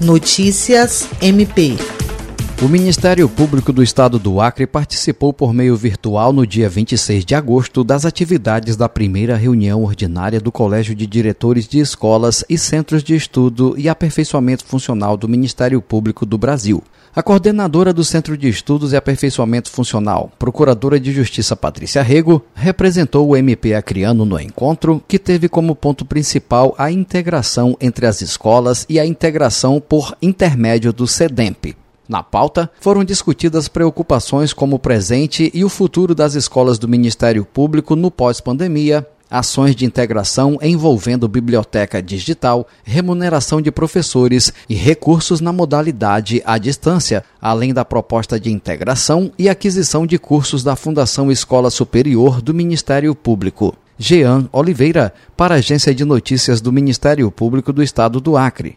Notícias MP. O Ministério Público do Estado do Acre participou por meio virtual no dia 26 de agosto das atividades da primeira reunião ordinária do Colégio de Diretores de Escolas e Centros de Estudo e Aperfeiçoamento Funcional do Ministério Público do Brasil. A coordenadora do Centro de Estudos e Aperfeiçoamento Funcional, Procuradora de Justiça Patrícia Rego, representou o MP Acriano no encontro, que teve como ponto principal a integração entre as escolas e a integração por intermédio do SEDEMP. Na pauta, foram discutidas preocupações como o presente e o futuro das escolas do Ministério Público no pós-pandemia, ações de integração envolvendo biblioteca digital, remuneração de professores e recursos na modalidade à distância, além da proposta de integração e aquisição de cursos da Fundação Escola Superior do Ministério Público. Jean Oliveira, para a Agência de Notícias do Ministério Público do Estado do Acre.